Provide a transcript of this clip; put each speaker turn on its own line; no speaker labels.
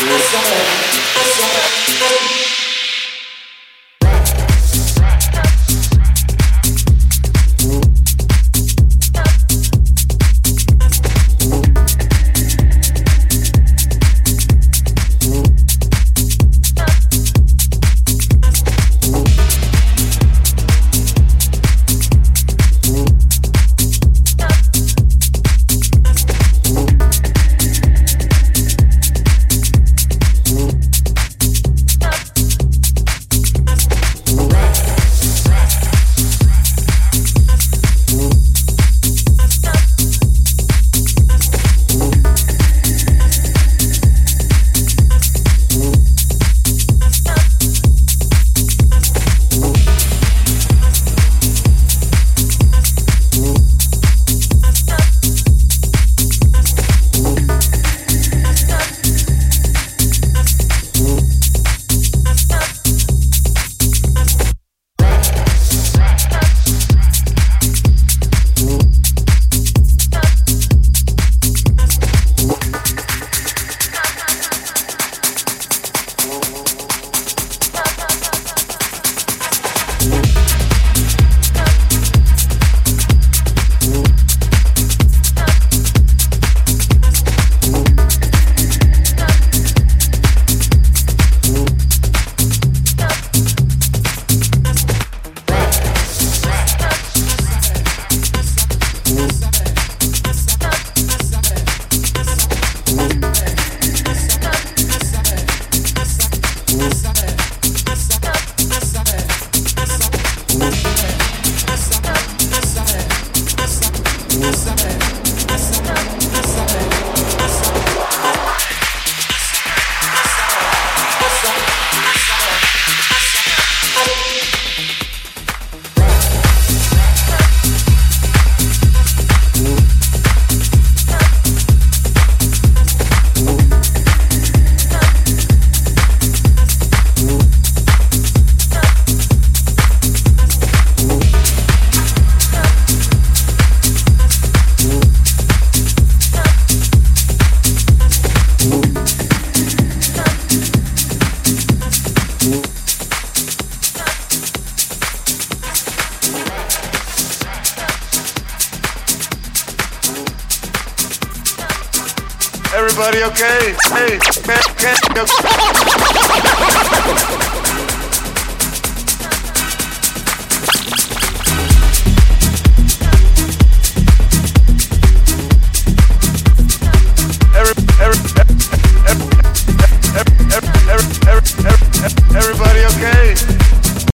Everybody